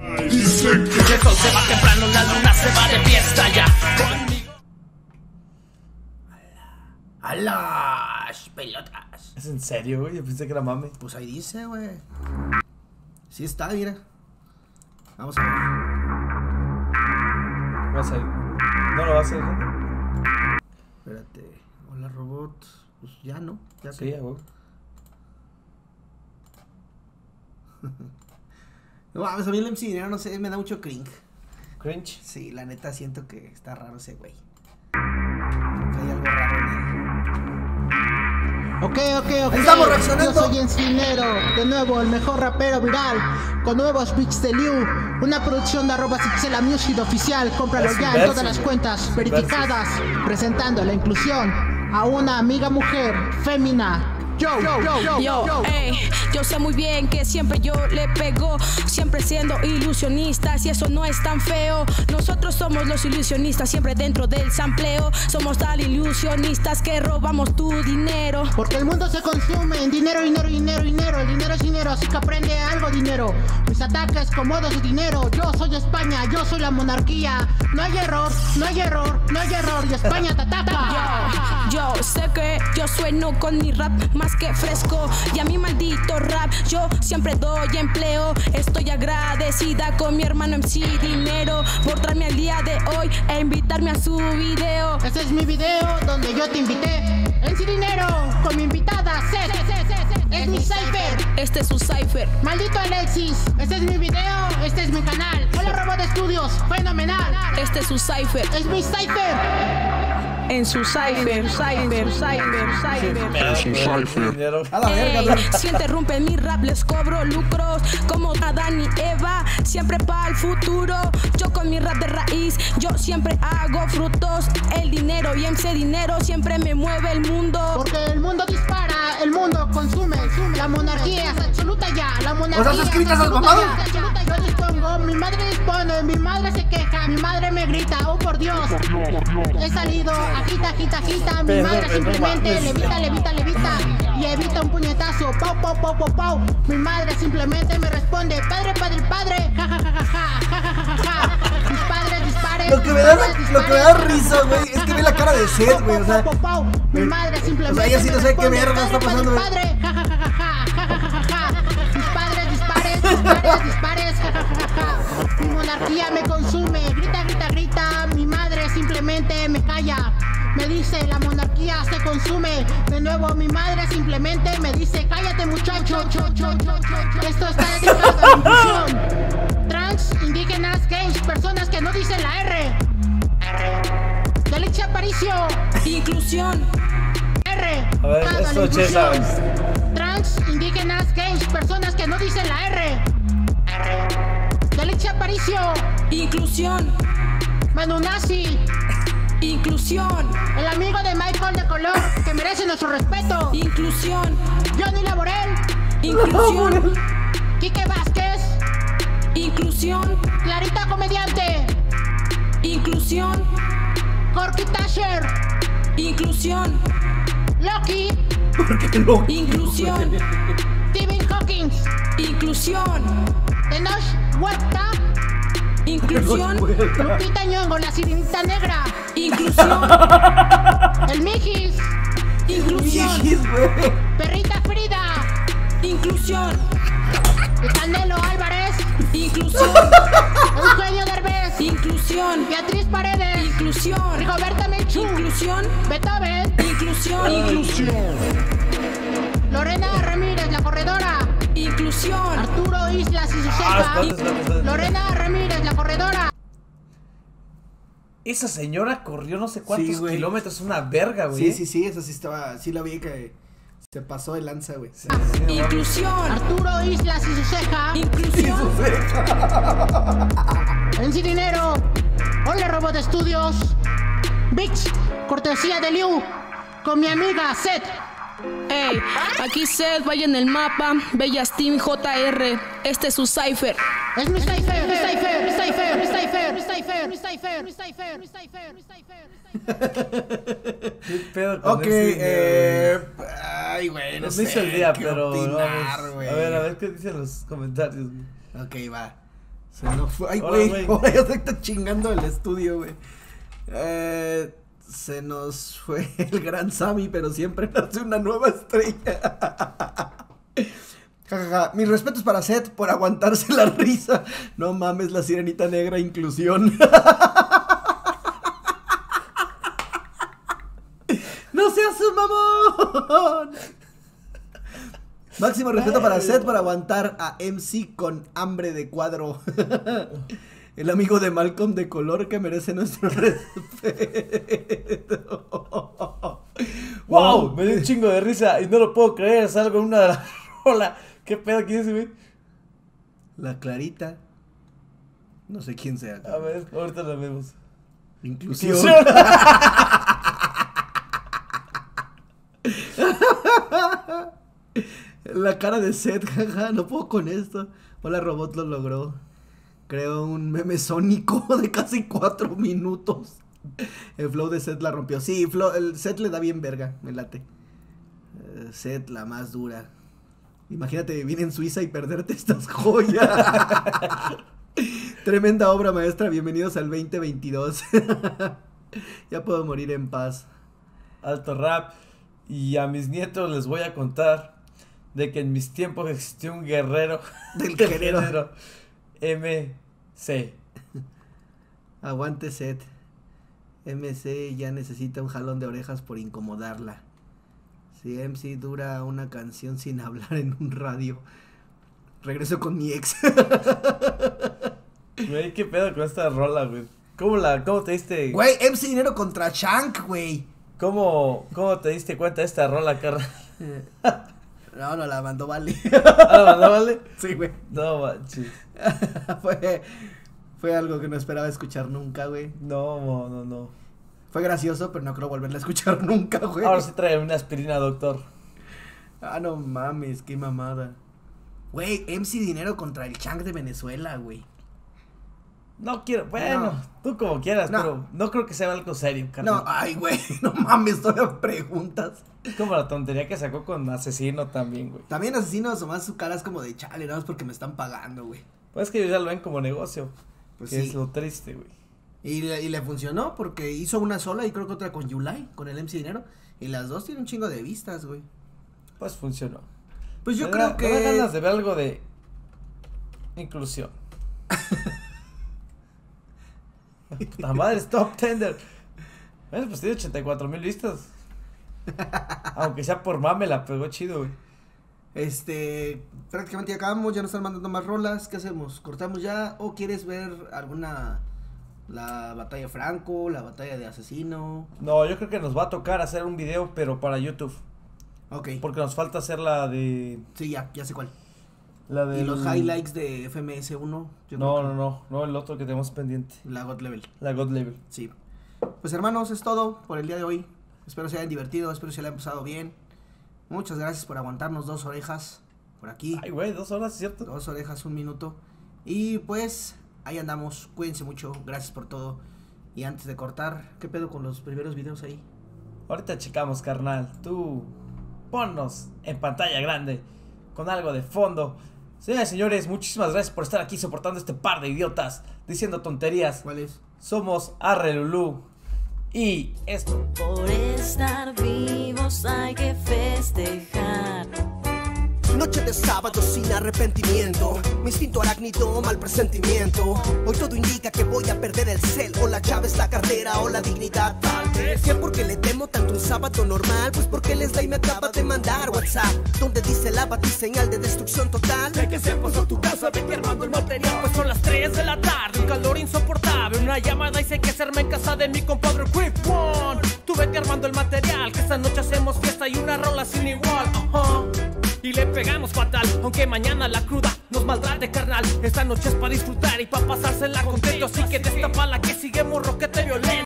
El sol se va temprano, la luna se va de fiesta ya. Conmigo. ¡A las pelotas! ¿Es en serio, güey? Yo pensé que era mame. Pues ahí dice, güey. Sí está, mira. Vamos a ver. Vas a ir. No lo vas a ir. Espérate. Hola, robot. Pues ya no. Ya Sí, güey. No a mí el MC Dinero, no sé, me da mucho cringe. Cringe. Sí, la neta siento que está raro ese güey. Hay algo raro en él. Ok, ok, ok. Estamos reaccionando. Yo soy Encinero, de nuevo el mejor rapero viral, con nuevos beats de Liu, una producción de arroba Sixela Music oficial, cómpralo ya en todas las cuentas verificadas, presentando la inclusión a una amiga mujer, fémina. Yo, yo, yo, Yo, yo. ey, yo sé muy bien que siempre yo le pego, siempre siendo ilusionistas y eso no es tan feo. Nosotros somos los ilusionistas, siempre dentro del sampleo. Somos tal ilusionistas que robamos tu dinero. Porque el mundo se consume en dinero, dinero, dinero, dinero. El dinero es dinero, así que aprende algo dinero. Mis ataques con modos de dinero. Yo soy España, yo soy la monarquía. No hay error, no hay error, no hay error. Y España te ataca. Yo sé que yo sueno con mi rap más que fresco y a mi maldito rap yo siempre doy empleo. Estoy agradecida con mi hermano MC Dinero por traerme al día de hoy e invitarme a su video. Este es mi video donde yo te invité. En sin dinero, con mi invitada, Seth. Es mi cypher. Este es su cipher. Maldito Alexis. Este es mi video, este es mi canal. Hola, Robot Studios. Fenomenal. Este es su cipher. Es mi cypher. En su cipher, cipher, cipher, cipher. A si interrumpen mi rap les cobro lucros como Adán y Eva, siempre para el futuro. Yo con mi rap de raíz, yo siempre hago frutos. El dinero y MC dinero siempre me mueve el mundo. Porque el mundo dispara, el mundo consume. La monarquía es absoluta ya. La monarquía ¿O sea. Yo dispongo, mi madre dispone, mi madre se queja, mi madre me grita, oh por Dios. He salido, agita, agita, agita. Mi madre simplemente levita, levita, levita. Y puñetazo. Pau, pau, pau, pau, pau. Mi madre simplemente me responde, padre, padre, padre. Ja, ja, ja, ja, ja, ja, ja, Mis padres disparen. Lo que me da, lo que me da risa, güey, es que ve la cara de Seth, güey. O sea, mi madre simplemente. O sea, ella sí no sabe qué mierda está pasando, güey. Padre, ja, ja, ja, ja, ja, Mis padres dispares, mis padres dispares, ja, ja, ja, ja. Mi monarquía me consume, grita, grita, grita. Mi madre simplemente me calla. Me dice, la monarquía se consume. De nuevo, mi madre simplemente me dice, cállate muchacho. Cho, cho, cho, cho, cho. Esto está dedicado a la inclusión. Trans, indígenas, gays, personas que no dicen la R. Delicia Aparicio. Inclusión, R. A ver, esto. Trans, indígenas, gays, personas que no dicen la R. Delicia Aparicio. inclusión, Manu Nazi. Inclusión, El amigo de Michael de color que merece nuestro respeto. inclusión, Johnny Laborel. inclusión, Quique Vázquez. inclusión, Clarita Comediante. inclusión, Corky Tasher. inclusión, Loki. inclusión, Stephen Hawking. inclusión, Tenoch Huerta. Inclusión, Lupita Nyong'o, la sirenita negra. inclusión, El Mijis. inclusión, Mijis. Perrita Frida. inclusión, El Álvarez. inclusión, Eugenio Derbez. inclusión, Beatriz Paredes. inclusión, Rigoberta Menchú. inclusión, Beethoven. inclusión, inclusión, Lorena Ramírez, la corredora. inclusión, Ah. Lorena Ramírez, la corredora. Esa señora corrió no sé cuántos Sí, kilómetros, una verga, güey. Sí, sí, sí, eso sí estaba, sí la vi que se pasó de lanza, güey. Sí, sí, inclusión, Arturo Islas y su ceja. inclusión, En Sin Dinero. Hola Robot Studios. Bitch, cortesía de Liu. Con mi amiga Seth. Ey, aquí Seth, vaya en el mapa, Bellas Team JR, este es su cipher. Es mi Cypher, mi Cypher, mi Cypher, mi Cypher, mi Cypher, mi Cypher, mi Cypher, mi Cypher, mi Cypher. ¿Qué pedo con Ok, ese eh. Ay, güey, no Nos sé. hizo el día, qué pero. opinar, vamos. güey. a ver, a ver qué dicen los comentarios. güey. Ok, va. Se nos fue. Ay, güey. Ahora ya se está chingando el estudio, güey. Eh, se nos fue el gran Sammy, pero siempre nace una nueva estrella. Ja, ja, ja. Mis respetos para Seth por aguantarse la risa. No mames, la sirenita negra, inclusión. ¡No seas un mamón! Máximo respeto para Seth por aguantar a MC con hambre de cuadro. El amigo de Malcolm de color que merece nuestro respeto. ¡Wow! Me dio un chingo de risa y no lo puedo creer. Salgo en una de las rolas. ¿Qué pedo quién es, güey? La Clarita. No sé quién sea. A ver, ahorita la vemos. Inclusión. La cara de Seth, jaja, no puedo con esto. Hola, robot lo logró. Creo un meme sónico de casi cuatro minutos. El flow de Seth la rompió. Sí, flow- el Seth le da bien verga, me late. Eh, Seth, la más dura. Imagínate vivir en Suiza y perderte estas joyas. Tremenda obra maestra, bienvenidos al 2022. ya puedo morir en paz. Alto rap. Y a mis nietos les voy a contar de que en mis tiempos existió un guerrero Del del género. género MC. Aguante Seth. MC ya necesita un jalón de orejas por incomodarla. Si MC dura una canción sin hablar en un radio, regreso con mi ex. Güey, qué pedo con esta rola, güey. ¿Cómo la, cómo te diste, Güey, MC Dinero contra Shank, güey. cómo, cómo te diste cuenta de esta rola, carnal? No, no la mandó Vale. Ah, ¿no vale? sí, güey. No manches. fue, fue algo que no esperaba escuchar nunca, güey. No, no, no, no. Fue gracioso, pero no creo volverla a escuchar nunca, güey. Ahora sí trae una aspirina, doctor. Ah, no mames, qué mamada. Güey, MC Dinero contra el Chank de Venezuela, güey. No quiero, bueno, No. tú como quieras, No. pero no creo que sea algo serio, carnal. No, ay, güey, no mames, todavía preguntas. Es como la tontería que sacó con Asesino también, güey. También asesinos, más su cara es como de chale, nada más porque me están pagando, güey. Pues es que ellos ya lo ven como negocio. Pues que sí. es lo triste, güey. Y le, y le funcionó porque hizo una sola y creo que otra con Yulai, con el MC Dinero. Y las dos tienen un chingo de vistas, güey. Pues funcionó. Pues yo Me creo da- que. Me da ganas de ver algo de inclusión. Puta madre, stop tender. Bueno, pues tiene 84 mil vistas. Aunque sea por mame, la pegó chido, güey. Este, prácticamente ya acabamos, ya nos están mandando más rolas. ¿Qué hacemos? ¿Cortamos ya? ¿O quieres ver alguna. La batalla Franco, la batalla de asesino? No, yo creo que nos va a tocar hacer un video, pero para YouTube. Ok. Porque nos falta hacer la de. Sí, ya, ya sé cuál. La. Y los highlights de FMS1. yo No, no, no, no, el otro que tenemos pendiente. La God Level. La God Level. Sí. Pues hermanos, es todo por el día de hoy. Espero se hayan divertido, espero se le hayan pasado bien. Muchas gracias por aguantarnos dos orejas por aquí. Ay, güey, dos horas, ¿cierto? Dos orejas, un minuto. Y pues ahí andamos. Cuídense mucho. Gracias por todo. Y antes de cortar, ¿qué pedo con los primeros videos ahí? Ahorita checamos, carnal. Tú ponnos en pantalla grande con algo de fondo. Señoras y señores, muchísimas gracias por estar aquí soportando este par de idiotas diciendo tonterías. ¿Cuál es? Somos Arrelulú. Y esto. Por estar vivos hay que festejar. Noche de sábado sin arrepentimiento. Mi instinto arácnido, mal presentimiento. Hoy todo indica que voy a perder el cel. O la llave es la cartera o la dignidad, tal vez. ¿Qué le temo tanto un sábado normal? Pues porque les da y me acaba de mandar WhatsApp. Donde dice la batiseñal de destrucción total. Sé que se pasó tu casa, vete armando el material. Pues son las 3 de la tarde, un calor insoportable. Una llamada y sé que hacerme en casa de mi compadre Quick One. Tú vete armando el material, que esta noche hacemos fiesta y una rola sin igual. Y le pegamos fatal, aunque mañana la cruda nos maltrate carnal. Esta noche es para disfrutar y para pasársela contento. Así que destapa la que sigue morro que te violento.